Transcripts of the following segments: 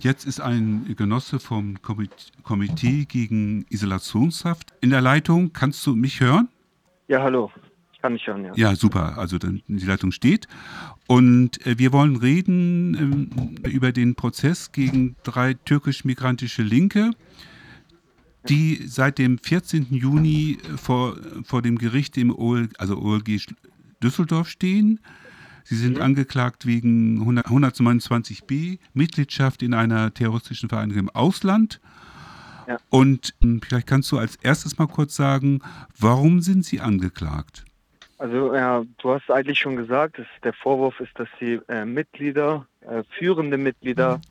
Jetzt ist ein Genosse vom Komitee gegen Isolationshaft in der Leitung. Kannst du mich hören? Ja, hallo. Ich kann dich hören, ja. Ja, super. Also dann, die Leitung steht. Und äh, wir wollen reden äh, über den Prozess gegen drei türkisch-migrantische Linke, die seit dem 14. Juni vor, vor dem Gericht im OL, also OLG Düsseldorf stehen. Sie sind mhm. angeklagt wegen 129b, Mitgliedschaft in einer terroristischen Vereinigung im Ausland. Ja. Und hm, vielleicht kannst du als erstes mal kurz sagen, warum sind Sie angeklagt? Also ja, du hast eigentlich schon gesagt, dass der Vorwurf ist, dass sie äh, Mitglieder, äh, führende Mitglieder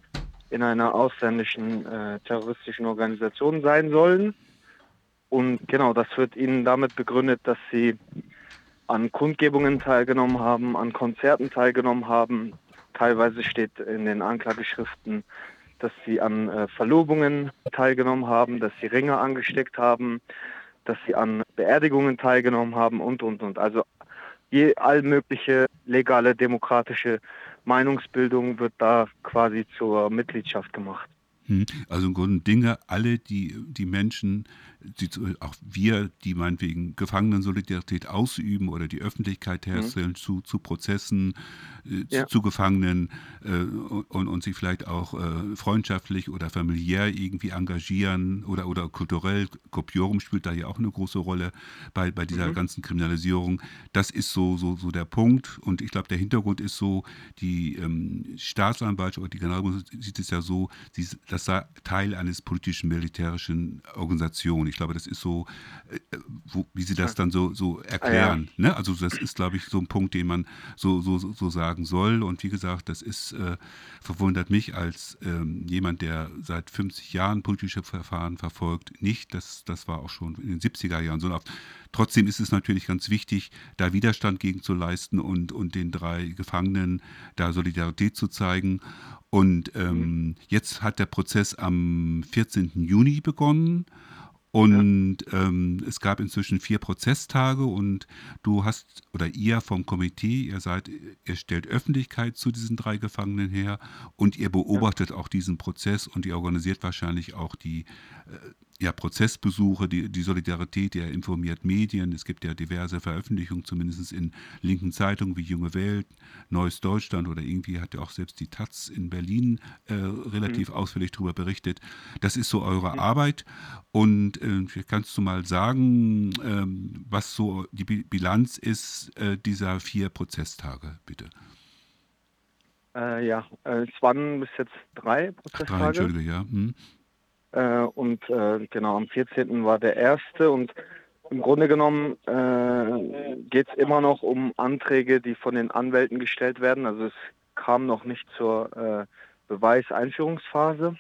in einer ausländischen äh, terroristischen Organisation sein sollen. Und genau, das wird ihnen damit begründet, dass sie an Kundgebungen teilgenommen haben, an Konzerten teilgenommen haben. Teilweise steht in den Anklageschriften, dass sie an äh, Verlobungen teilgenommen haben, dass sie Ringe angesteckt haben, dass sie an Beerdigungen teilgenommen haben und, und, und. Also je allmögliche legale demokratische Meinungsbildung wird da quasi zur Mitgliedschaft gemacht. Hm. Also im Grunde Dinge, alle die, die Menschen, die, auch wir, die meinetwegen Gefangenensolidarität ausüben oder die Öffentlichkeit mhm. herstellen mhm. zu, zu Prozessen, äh, ja. zu, Gefangenen äh, und, und sich vielleicht auch äh, freundschaftlich oder familiär irgendwie engagieren oder, oder kulturell, Kopiorum spielt da ja auch eine große Rolle bei, bei dieser mhm. ganzen Kriminalisierung. Das ist so, so, so der Punkt und ich glaube, der Hintergrund ist so, die ähm, Staatsanwaltschaft oder die Generalbundesanwaltschaft sieht es ja so, sie, das sei Teil eines politischen militärischen Organisationen. Ich glaube, das ist so, äh, wo, wie Sie das dann so, so erklären. Ah, ja. ne? Also das ist, glaube ich, so ein Punkt, den man so, so, so sagen soll. Und wie gesagt, das ist, äh, verwundert mich als ähm, jemand, der seit 50 Jahren politische Verfahren verfolgt, nicht. Das, das war auch schon in den 70er Jahren so. Trotzdem ist es natürlich ganz wichtig, da Widerstand gegen zu leisten und, und den drei Gefangenen da Solidarität zu zeigen. Und ähm, jetzt hat der Prozess am 14. Juni begonnen. Und ja. ähm, es gab inzwischen vier Prozesstage und du hast oder ihr vom Komitee, ihr seid, ihr stellt Öffentlichkeit zu diesen drei Gefangenen her und ihr beobachtet ja. auch diesen Prozess und ihr organisiert wahrscheinlich auch die äh, ja, Prozessbesuche, die, die Solidarität, der informiert Medien. Es gibt ja diverse Veröffentlichungen, zumindest in linken Zeitungen wie Junge Welt, Neues Deutschland oder irgendwie hat ja auch selbst die Taz in Berlin äh, relativ mhm. ausführlich darüber berichtet. Das ist so eure mhm. Arbeit. Und äh, kannst du mal sagen, ähm, was so die Bilanz ist äh, dieser vier Prozesstage, bitte? Äh, ja, äh, es waren bis jetzt drei Prozesstage. Drei, Entschuldige, ja. Hm. Äh, und äh, genau, am 14. war der erste und im Grunde genommen äh, geht es immer noch um Anträge, die von den Anwälten gestellt werden. Also es kam noch nicht zur äh, Beweiseinführungsphase.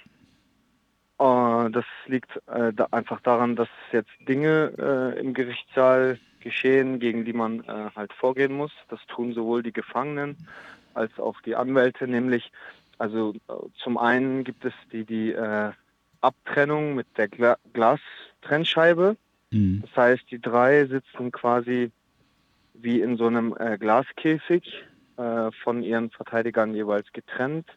Äh, das liegt äh, da einfach daran, dass jetzt Dinge äh, im Gerichtssaal geschehen, gegen die man äh, halt vorgehen muss. Das tun sowohl die Gefangenen als auch die Anwälte, nämlich also zum einen gibt es die, die Abtrennung mit der Gla Glastrennscheibe. Mhm. Das heißt, die drei sitzen quasi wie in so einem äh, Glaskäfig äh, von ihren Verteidigern jeweils getrennt.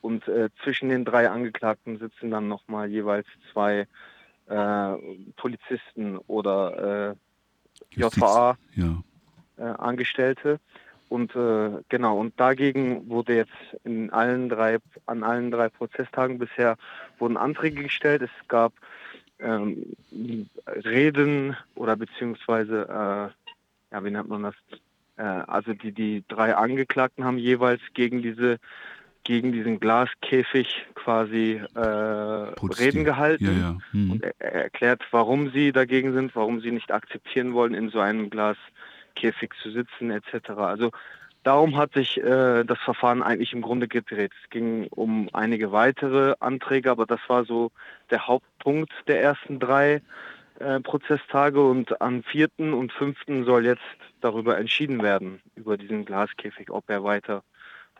Und äh, zwischen den drei Angeklagten sitzen dann nochmal jeweils zwei äh, Polizisten oder äh, JVA ja. Äh. Und äh, genau, und dagegen wurde jetzt in allen drei, an allen drei Prozesstagen bisher wurden Anträge gestellt. Es gab ähm, Reden oder beziehungsweise, äh, ja, wie nennt man das? Äh, also die, die drei Angeklagten haben jeweils gegen diese gegen diesen Glaskäfig quasi äh, Reden gehalten ja, ja. Hm. und er erklärt, warum sie dagegen sind, warum sie nicht akzeptieren wollen, in so einem Glas Käfig zu sitzen etc. Also darum hat sich äh, das Verfahren eigentlich im Grunde gedreht. Es ging um einige weitere Anträge, aber das war so der Hauptpunkt der ersten drei äh, Prozesstage und am vierten und fünften soll jetzt darüber entschieden werden, über diesen Glaskäfig, ob er weiter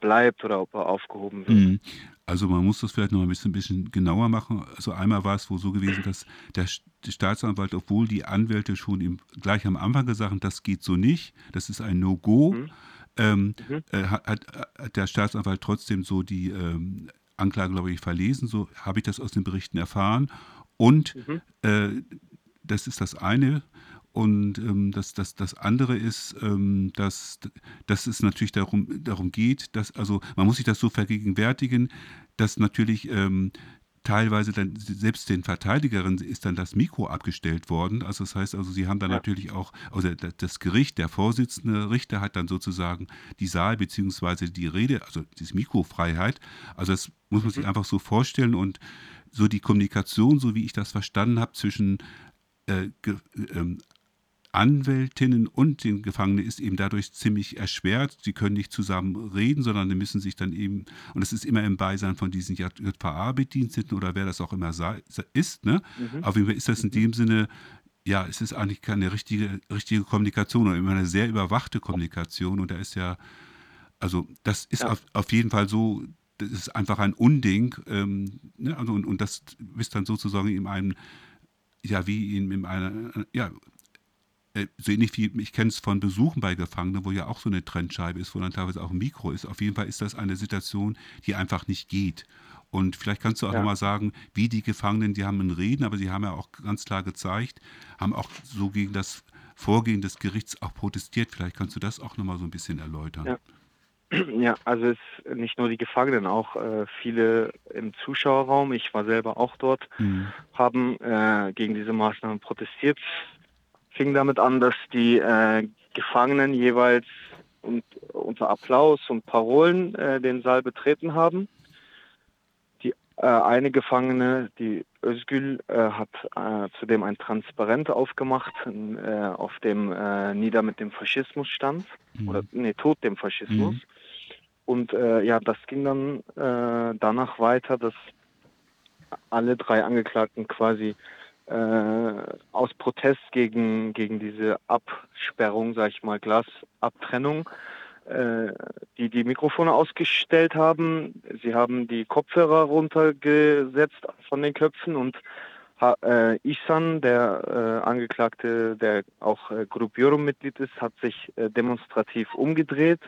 bleibt oder ob er aufgehoben wird. Mhm. Also man muss das vielleicht noch ein bisschen, ein bisschen genauer machen. Also einmal war es wohl so gewesen, dass der Staatsanwalt, obwohl die Anwälte schon im, gleich am Anfang gesagt haben, das geht so nicht, das ist ein No-Go, mhm. ähm, mhm. Äh, hat, hat, der Staatsanwalt trotzdem so die ähm, Anklage, glaube ich, verlesen, so habe ich das aus den Berichten erfahren. Und mhm. äh, das ist das eine. Und ähm, das, das, das andere ist, ähm, dass, dass es natürlich darum, darum geht, dass, also man muss sich das so vergegenwärtigen, dass natürlich ähm, teilweise dann selbst den Verteidigerinnen ist dann das Mikro abgestellt worden. Also das heißt also, sie haben dann ja. natürlich auch, also das Gericht, der Vorsitzende Richter hat dann sozusagen die Saal bzw. die Rede, also die Mikrofreiheit. Also das muss man sich mhm. einfach so vorstellen und so die Kommunikation, so wie ich das verstanden habe, zwischen äh, äh, Anwältinnen und den Gefangenen ist eben dadurch ziemlich erschwert. Sie können nicht zusammen reden, sondern sie müssen sich dann eben, und es ist immer im Beisein von diesen JVA-Bediensteten oder wer das auch immer sei, ist. Ne? Mhm. Auf jeden Fall ist das in dem Sinne, ja, es ist eigentlich keine richtige, richtige Kommunikation oder immer eine sehr überwachte Kommunikation. Und da ist ja, also das ist ja. auf, auf jeden Fall so, das ist einfach ein Unding. Ähm, ne? also, und, und das ist dann sozusagen in einem, ja, wie in, in einer, ja, so ähnlich wie ich kenne es von Besuchen bei Gefangenen, wo ja auch so eine Trennscheibe ist, wo dann teilweise auch ein Mikro ist. Auf jeden Fall ist das eine Situation, die einfach nicht geht. Und vielleicht kannst du auch ja. nochmal sagen, wie die Gefangenen, die haben ein Reden, aber sie haben ja auch ganz klar gezeigt, haben auch so gegen das Vorgehen des Gerichts auch protestiert. Vielleicht kannst du das auch nochmal so ein bisschen erläutern. Ja. Ja, also es nicht nur die Gefangenen, auch äh, viele im Zuschauerraum, ich war selber auch dort, mhm. haben äh, gegen diese Maßnahmen protestiert fing damit an, dass die äh, Gefangenen jeweils und, unter Applaus und Parolen äh, den Saal betreten haben. Die äh, eine Gefangene, die Özgül, äh, hat äh, zudem ein Transparent aufgemacht, äh, auf dem Nieder mit dem Faschismus stand. Mhm. Oder nee, Tod dem Faschismus. Mhm. Und ja, das ging dann danach weiter, dass alle drei Angeklagten quasi aus Protest gegen, gegen diese Absperrung, sag ich mal, Glasabtrennung, äh, die die Mikrofone ausgestellt haben. Sie haben die Kopfhörer runtergesetzt von den Köpfen und äh, Isan, der äh, Angeklagte, der auch äh, Gruppioro-Mitglied ist, hat sich äh, demonstrativ umgedreht,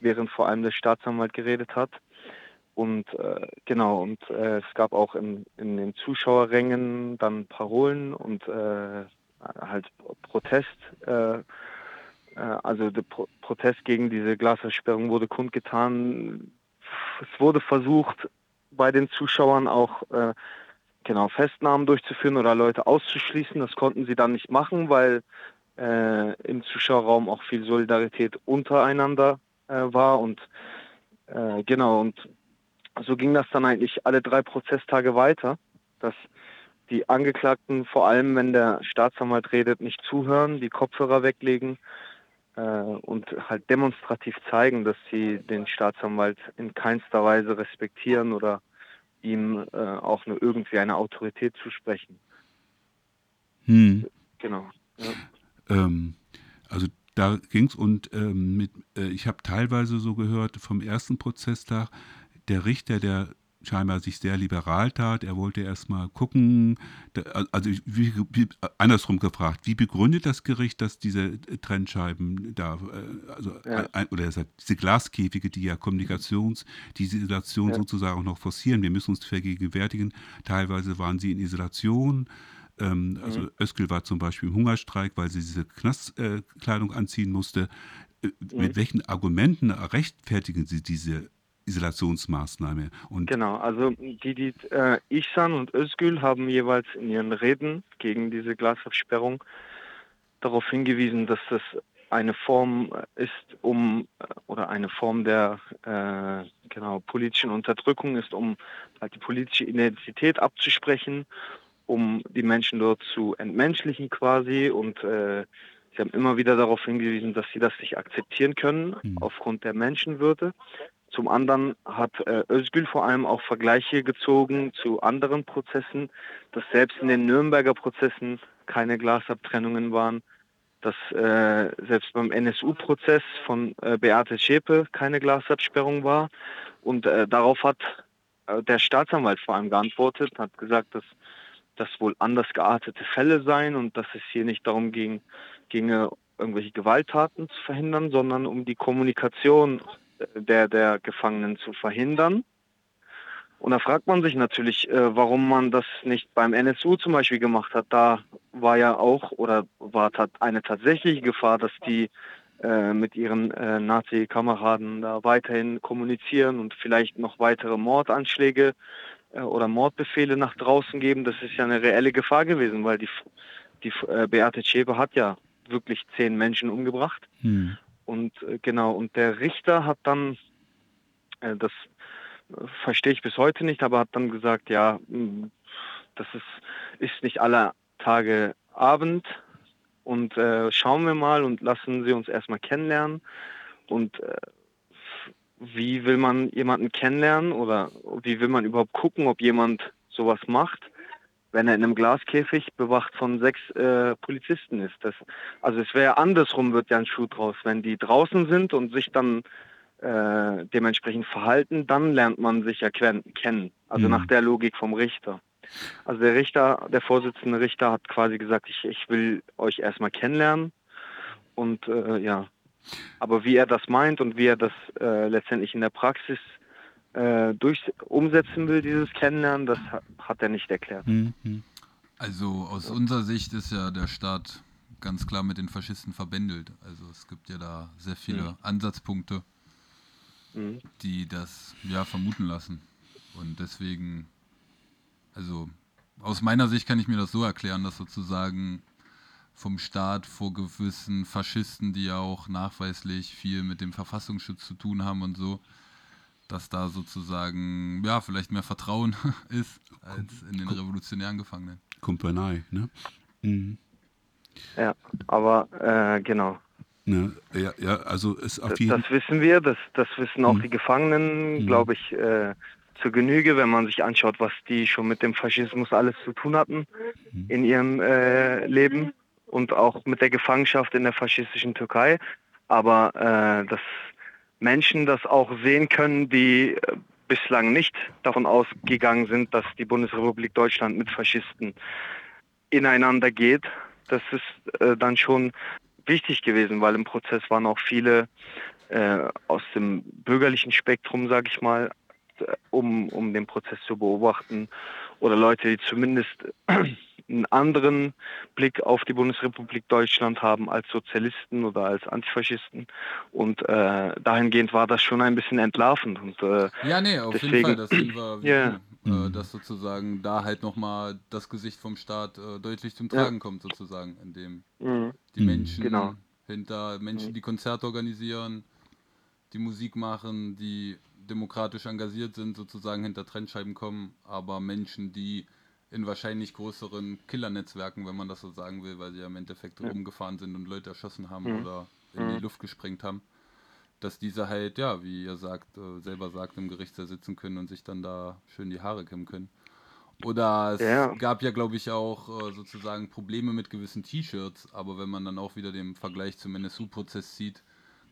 während vor allem der Staatsanwalt geredet hat. Und äh, genau, und äh, es gab auch in, in den Zuschauerrängen dann Parolen und äh, halt Protest. Äh, äh, also der Pro Protest gegen diese Glasversperrung wurde kundgetan. Es wurde versucht, bei den Zuschauern auch äh, genau Festnahmen durchzuführen oder Leute auszuschließen. Das konnten sie dann nicht machen, weil im Zuschauerraum auch viel Solidarität untereinander war und genau und so ging das dann eigentlich alle drei Prozesstage weiter, dass die Angeklagten, vor allem wenn der Staatsanwalt redet, nicht zuhören, die Kopfhörer weglegen äh, und halt demonstrativ zeigen, dass sie den Staatsanwalt in keinster Weise respektieren oder ihm äh, auch nur irgendwie eine Autorität zusprechen. Hm. Genau. Ja. Ähm, also da ging es und ähm, mit, äh, ich habe teilweise so gehört vom ersten Prozesstag, der Richter, der scheinbar sich sehr liberal tat. Er wollte erstmal gucken, also wie, wie, andersrum gefragt, wie begründet das Gericht, dass diese Trennscheiben da, äh, also ja. ein, oder er sagt, diese Glaskäfige, die ja Kommunikations, diese Isolation ja. sozusagen auch noch forcieren. Wir müssen uns vergegenwärtigen, teilweise waren sie in Isolation. Ähm, also mhm. Özgül war zum Beispiel im Hungerstreik, weil sie diese Knastkleidung anziehen musste. Äh, mhm. Mit welchen Argumenten rechtfertigen Sie diese Isolationsmaßnahme. Und genau, also die, die äh, Ihsan und Özgül haben jeweils in ihren Reden gegen diese Glasabsperrung darauf hingewiesen, dass das eine Form ist, um oder eine Form der äh, genau politischen Unterdrückung ist, um halt die politische Identität abzusprechen, um die Menschen dort zu entmenschlichen quasi und äh, Sie haben immer wieder darauf hingewiesen, dass sie das nicht akzeptieren können mhm. aufgrund der Menschenwürde. Zum anderen hat äh, Özgül vor allem auch Vergleiche gezogen zu anderen Prozessen, dass selbst in den Nürnberger Prozessen keine Glasabtrennungen waren, dass äh, selbst beim NSU-Prozess von äh, Beate Schäpe keine Glasabsperrung war. Und äh, darauf hat äh, der Staatsanwalt vor allem geantwortet, hat gesagt, dass das wohl anders geartete Fälle seien und dass es hier nicht darum ging, ginge, irgendwelche Gewalttaten zu verhindern, sondern um die Kommunikation der, der Gefangenen zu verhindern. Und da fragt man sich natürlich, äh, warum man das nicht beim NSU zum Beispiel gemacht hat. Da war ja auch oder war eine tatsächliche Gefahr, dass die äh, mit ihren äh, Nazi-Kameraden da weiterhin kommunizieren und vielleicht noch weitere Mordanschläge oder Mordbefehle nach draußen geben. Das ist ja eine reelle Gefahr gewesen, weil die, die Beate Zschäpe hat ja wirklich zehn Menschen umgebracht. Hm. Und äh, genau, und der Richter hat dann das verstehe ich bis heute nicht, aber hat dann gesagt, ja, hm, das ist, ist nicht aller Tage Abend und äh, schauen wir mal und lassen Sie uns erstmal kennenlernen. Und äh, wie will man jemanden kennenlernen oder wie will man überhaupt gucken, ob jemand sowas macht, wenn er in einem Glaskäfig bewacht von sechs äh, Polizisten ist? Das, also es wäre andersrum, wird ja ein Schuh draus, wenn die draußen sind und sich dann äh, dementsprechend verhalten, dann lernt man sich ja kennen. Also mhm. nach der Logik vom Richter. Also der Richter, der Vorsitzende Richter hat quasi gesagt, ich, ich will euch erstmal kennenlernen. Und äh, ja, aber wie er das meint und wie er das äh, letztendlich in der Praxis äh, durch umsetzen will, dieses Kennenlernen, das hat, er nicht erklärt. Mhm. Also aus unserer Sicht ist ja der Staat ganz klar mit den Faschisten verbändelt. Also es gibt ja da sehr viele mhm. Ansatzpunkte mhm. die das ja vermuten lassen. Und deswegen, also aus meiner Sicht kann ich mir das so erklären, dass sozusagen vom Staat vor gewissen Faschisten, die ja auch nachweislich viel mit dem Verfassungsschutz zu tun haben und so, dass da sozusagen ja vielleicht mehr Vertrauen ist als in den revolutionären Gefangenen. Kumpanei, ne? Mhm. Ja, aber äh, genau. Ne, ja, ja, also ist auf jeden Das wissen wir, das, das wissen auch mhm. die Gefangenen, mhm. glaube ich, äh, zur Genüge, wenn man sich anschaut, was die schon mit dem Faschismus alles zu tun hatten mhm. in ihrem äh, Leben und auch mit der Gefangenschaft in der faschistischen Türkei. Aber äh, dass Menschen das auch sehen können, die äh, bislang nicht davon ausgegangen sind, dass die Bundesrepublik Deutschland mit Faschisten ineinander geht, das ist äh, dann schon wichtig gewesen, weil im Prozess waren auch viele äh, aus dem bürgerlichen Spektrum, sage ich mal, äh, um, um den Prozess zu beobachten oder Leute, die zumindest einen anderen Blick auf die Bundesrepublik Deutschland haben als Sozialisten oder als Antifaschisten. Und äh, dahingehend war das schon ein bisschen entlarvend. Und, äh, ja, nee, auf deswegen, jeden Fall, das sehen wir, yeah. äh, dass sozusagen da halt nochmal das Gesicht vom Staat äh, deutlich zum Tragen ja. kommt, sozusagen, indem mhm. die Menschen genau. hinter Menschen, mhm. die Konzerte organisieren, die Musik machen, die demokratisch engagiert sind, sozusagen hinter Trennscheiben kommen, aber Menschen, die in wahrscheinlich größeren Killernetzwerken, wenn man das so sagen will, weil sie ja im Endeffekt ja. rumgefahren sind und Leute erschossen haben mhm. oder in die mhm. Luft gesprengt haben, dass diese halt, ja, wie ihr sagt, äh, selber sagt, im Gerichtssaal sitzen können und sich dann da schön die Haare kämmen können. Oder es ja. gab ja, glaube ich, auch äh, sozusagen Probleme mit gewissen T-Shirts, aber wenn man dann auch wieder den Vergleich zum NSU-Prozess sieht,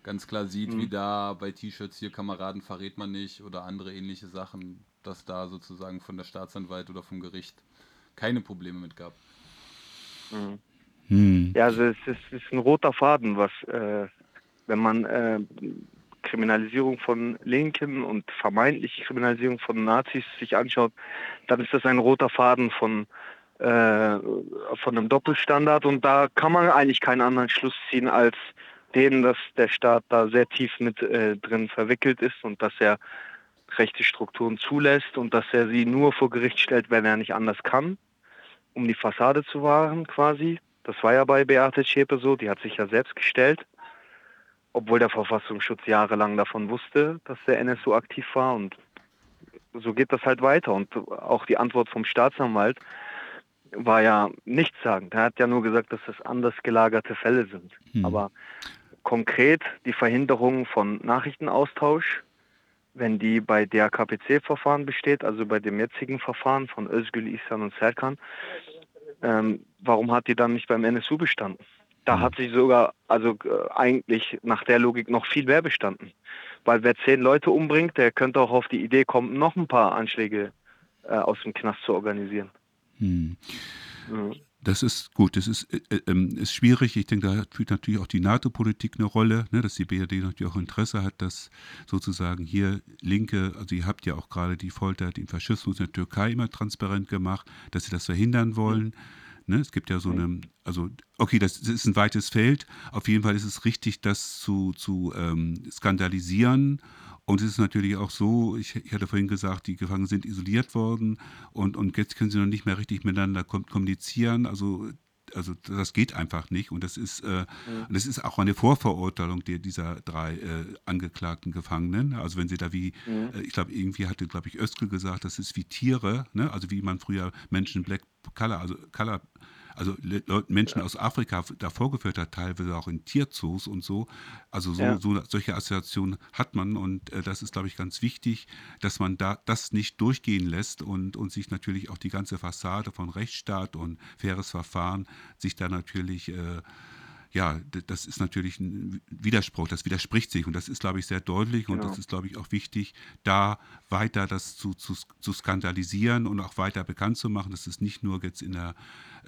ganz klar sieht, mhm. wie da bei T-Shirts hier Kameraden verrät man nicht oder andere ähnliche Sachen, dass da sozusagen von der Staatsanwalt oder vom Gericht keine Probleme mit gab. Mhm. Hm. Ja, also es ist, es ist, ein roter Faden, was, äh, wenn man äh, Kriminalisierung von Linken und vermeintliche Kriminalisierung von Nazis sich anschaut, dann ist das ein roter Faden von, äh, von einem Doppelstandard und da kann man eigentlich keinen anderen Schluss ziehen als den, dass der Staat da sehr tief mit äh, drin verwickelt ist und dass er rechte Strukturen zulässt und dass er sie nur vor Gericht stellt, wenn er nicht anders kann, um die Fassade zu wahren quasi. Das war ja bei Beate Schäpe so, die hat sich ja selbst gestellt, obwohl der Verfassungsschutz jahrelang davon wusste, dass der NSU aktiv war und so geht das halt weiter und auch die Antwort vom Staatsanwalt war ja nichtssagend. Er hat ja nur gesagt, dass das anders gelagerte Fälle sind. Hm. Aber konkret die Verhinderung von Nachrichtenaustausch, wenn die bei der KPC-Verfahren besteht, also bei dem jetzigen Verfahren von Özgül, Ihsan und Serkan, ähm, warum hat die dann nicht beim NSU bestanden? Da mhm. hat sie sogar, also äh, eigentlich nach der Logik noch viel mehr bestanden. Weil wer zehn Leute umbringt, der könnte auch auf die Idee kommen, noch ein paar Anschläge äh, aus dem Knast zu organisieren. Hm. Mhm. Das ist gut, das ist, äh, äh, ähm, ist schwierig. Ich denke, da spielt natürlich auch die NATO-Politik eine Rolle, ne, dass die BRD natürlich auch Interesse hat, dass sozusagen hier Linke, also ihr habt ja auch gerade die Folter, den Faschismus in der Türkei immer transparent gemacht, dass sie das verhindern wollen. Ne, es gibt ja so eine, also okay, das, das, ist ein weites Feld. Auf jeden Fall ist es richtig, das zu, zu ähm, skandalisieren und es ist natürlich auch so, ich, ich, hatte vorhin gesagt, die Gefangenen sind isoliert worden und, und jetzt können sie noch nicht mehr richtig miteinander kommunizieren. Also also das geht einfach nicht und das ist äh, mhm. das ist auch eine Vorverurteilung der, dieser drei äh, angeklagten Gefangenen. Also wenn sie da wie, mhm. äh, ich glaube irgendwie hatte, glaube ich, Öskel gesagt, das ist wie Tiere, ne? also wie man früher Menschen Black Color, also Color also Menschen aus Afrika da vorgeführt hat, teilweise auch in Tierzoos und so. Also so, ja. so solche Assoziationen hat man und äh, das ist, glaube ich, ganz wichtig, dass man da das nicht durchgehen lässt und, und sich natürlich auch die ganze Fassade von Rechtsstaat und faires Verfahren sich da natürlich äh, ja, das ist natürlich ein Widerspruch, das widerspricht sich und das ist, glaube ich, sehr deutlich und genau. das ist, glaube ich, auch wichtig, da weiter das zu, zu, zu, skandalisieren und auch weiter bekannt zu machen, dass es nicht nur jetzt in der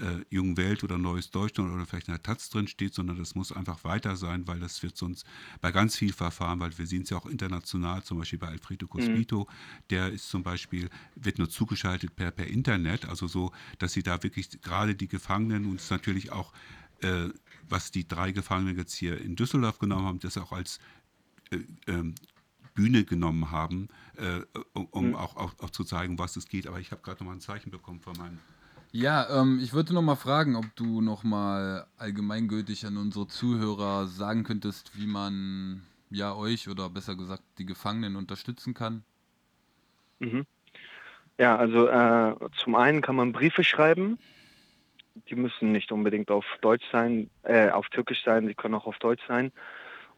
äh, Jungen Welt oder Neues Deutschland oder vielleicht in der Taz drin steht, sondern das muss einfach weiter sein, weil das wird sonst bei ganz vielen Verfahren, weil wir sehen es ja auch international, zum Beispiel bei Alfredo Cospito, mhm. der ist zum Beispiel, wird nur zugeschaltet per, per Internet, also so, dass sie da wirklich gerade die Gefangenen und natürlich auch äh, was die drei Gefangenen jetzt hier in Düsseldorf genommen haben, das auch als äh, ähm, Bühne genommen haben, äh, um, um mhm. auch, auch, auch, zu zeigen, was es geht. Aber ich habe gerade noch mal ein Zeichen bekommen von meinem. Ja, ähm, ich würde noch mal fragen, ob du noch mal allgemeingültig an unsere Zuhörer sagen könntest, wie man ja euch oder besser gesagt die Gefangenen unterstützen kann. Mhm. Ja, also äh, zum einen kann man Briefe schreiben die müssen nicht unbedingt auf Deutsch sein, äh, auf Türkisch sein, die können auch auf Deutsch sein.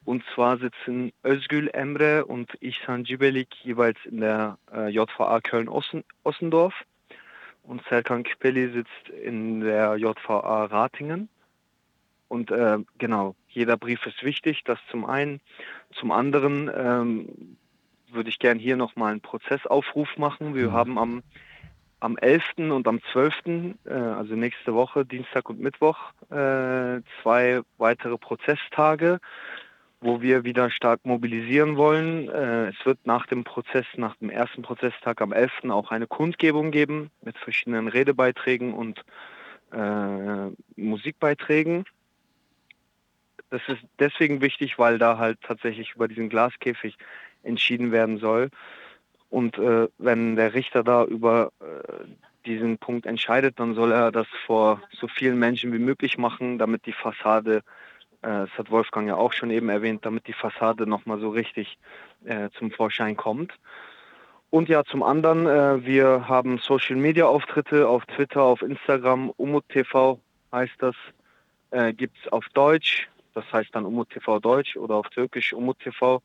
Und zwar sitzen Özgül Emre und Ihsan Cibelik jeweils in der äh, JVA Köln-Ossendorf und Serkan Küpeli sitzt in der JVA Ratingen. Und äh, genau, jeder Brief ist wichtig, das zum einen. Zum anderen ähm, würde ich gerne hier nochmal einen Prozessaufruf machen. Wir mhm. haben am am 11. und am 12., äh, also nächste Woche, Dienstag und Mittwoch, äh, zwei weitere Prozesstage, wo wir wieder stark mobilisieren wollen. Äh, es wird nach dem Prozess, nach dem ersten Prozesstag am 11. auch eine Kundgebung geben mit verschiedenen Redebeiträgen und äh, Musikbeiträgen. Das ist deswegen wichtig, weil da halt tatsächlich über diesen Glaskäfig entschieden werden soll. Und äh, wenn der Richter da über äh, diesen Punkt entscheidet, dann soll er das vor so vielen Menschen wie möglich machen, damit die Fassade, äh, das hat Wolfgang ja auch schon eben erwähnt, damit die Fassade nochmal so richtig äh, zum Vorschein kommt. Und ja, zum anderen, äh, wir haben Social Media Auftritte auf Twitter, auf Instagram, Umut TV heißt das, äh, gibt es auf Deutsch, das heißt dann Umut TV Deutsch oder auf Türkisch Umut TV.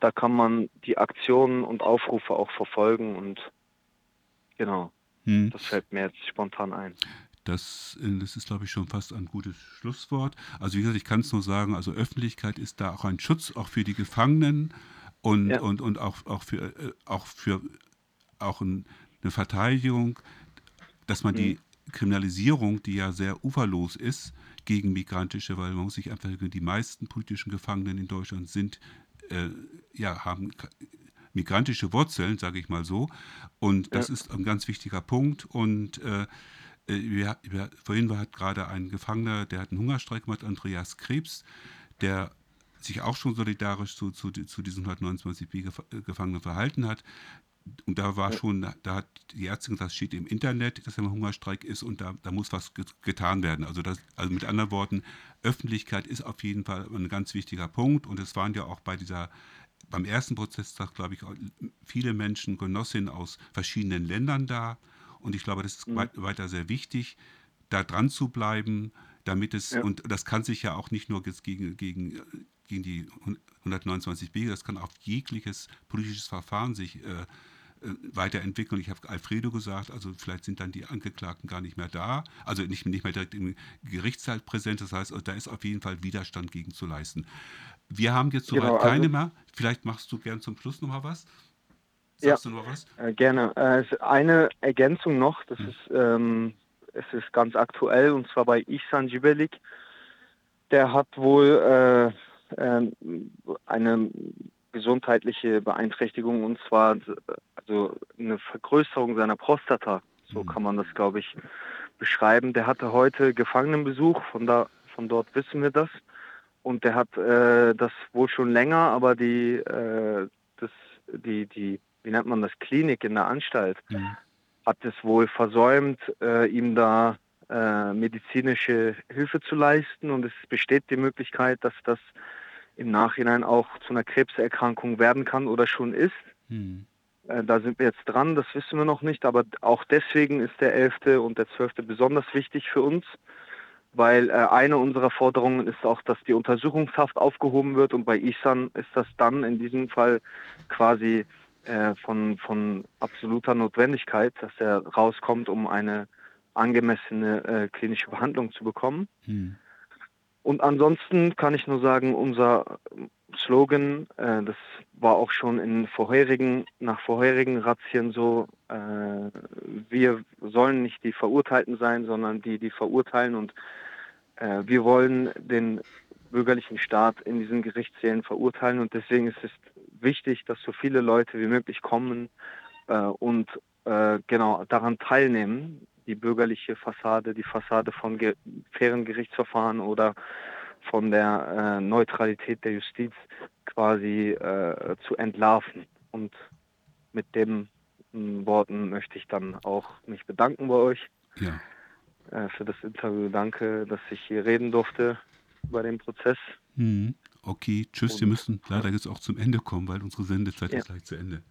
Da kann man die Aktionen und Aufrufe auch verfolgen und genau, hm. das fällt mir jetzt spontan ein. Das, äh, das, ist, glaube ich, schon fast ein gutes Schlusswort. Also wie gesagt, ich kann es nur sagen, also Öffentlichkeit ist da auch ein Schutz, auch für die Gefangenen und, ja. und, und auch, auch für, äh, auch für auch eine Verteidigung, dass man mhm. die Kriminalisierung, die ja sehr uferlos ist, gegen migrantische, weil man muss sich einfach, die meisten politischen Gefangenen in Deutschland sind äh, ja, haben migrantische Wurzeln, sage ich mal so. Und das ja. ist ein ganz wichtiger Punkt. Und äh, äh wir, wir, vorhin war gerade ein Gefangener, der hat einen Hungerstreik gemacht, Andreas Krebs, der sich auch schon solidarisch zu, zu, zu diesen 129b-Gefangenen verhalten hat. Und da war schon, da hat die Ärztin gesagt, steht im Internet, dass im Hungerstreik ist und da, da muss was getan werden. Also, das, also mit anderen Worten, Öffentlichkeit ist auf jeden Fall ein ganz wichtiger Punkt. Und es waren ja auch bei dieser, beim ersten Prozesstag, glaube ich, viele Menschen, Genossinnen aus verschiedenen Ländern da. Und ich glaube, das ist mhm. weiter sehr wichtig, da dran zu bleiben, damit es, ja. und das kann sich ja auch nicht nur gegen, gegen, gegen die 129b, das kann auf jegliches politisches Verfahren sich äh, weiterentwickeln. Ich habe Alfredo gesagt, also vielleicht sind dann die Angeklagten gar nicht mehr da, also nicht, nicht mehr direkt im Gerichtssaal präsent. Das heißt, da ist auf jeden Fall Widerstand gegen zu leisten. Wir haben jetzt soweit genau, keine also, mehr. Vielleicht machst du gern zum Schluss noch mal was. Sagst ja, du noch was? Äh, gerne. Äh, eine Ergänzung noch, das hm. ist ähm, es ist ganz aktuell und zwar bei Ihsan Jibelik. Der hat wohl äh, äh, eine gesundheitliche Beeinträchtigung und zwar also eine Vergrößerung seiner Prostata. So mhm. kann man das, glaube ich, beschreiben. Der hatte heute Gefangenenbesuch, von da von dort wissen wir das. Und der hat äh, das wohl schon länger, aber die, äh, das, die, die, wie nennt man das, Klinik in der Anstalt mhm. hat es wohl versäumt, äh, ihm da äh, medizinische Hilfe zu leisten. Und es besteht die Möglichkeit, dass das im Nachhinein auch zu einer Krebserkrankung werden kann oder schon ist. Hm. Äh, da sind wir jetzt dran, das wissen wir noch nicht, aber auch deswegen ist der 11. und der 12. besonders wichtig für uns, weil äh, eine unserer Forderungen ist auch, dass die Untersuchungshaft aufgehoben wird und bei Isan ist das dann in diesem Fall quasi äh, von, von absoluter Notwendigkeit, dass er rauskommt, um eine angemessene äh, klinische Behandlung zu bekommen. Hm. Und ansonsten kann ich nur sagen, unser Slogan, äh, das war auch schon in vorherigen, nach vorherigen Razzien so, äh, wir sollen nicht die Verurteilten sein, sondern die, die verurteilen. Und äh, wir wollen den bürgerlichen Staat in diesen Gerichtssälen verurteilen. Und deswegen ist es wichtig, dass so viele Leute wie möglich kommen äh, und äh, genau daran teilnehmen, die bürgerliche Fassade, die Fassade von ge fairen Gerichtsverfahren oder von der äh, Neutralität der Justiz quasi äh, zu entlarven. Und mit den äh, Worten möchte ich dann auch mich bedanken bei euch ja. Äh, für das Interview. Danke, dass ich hier reden durfte über den Prozess. Mhm. Okay, tschüss. Und, wir müssen leider jetzt auch zum Ende kommen, weil unsere Sendezeit ja. ist gleich zu Ende.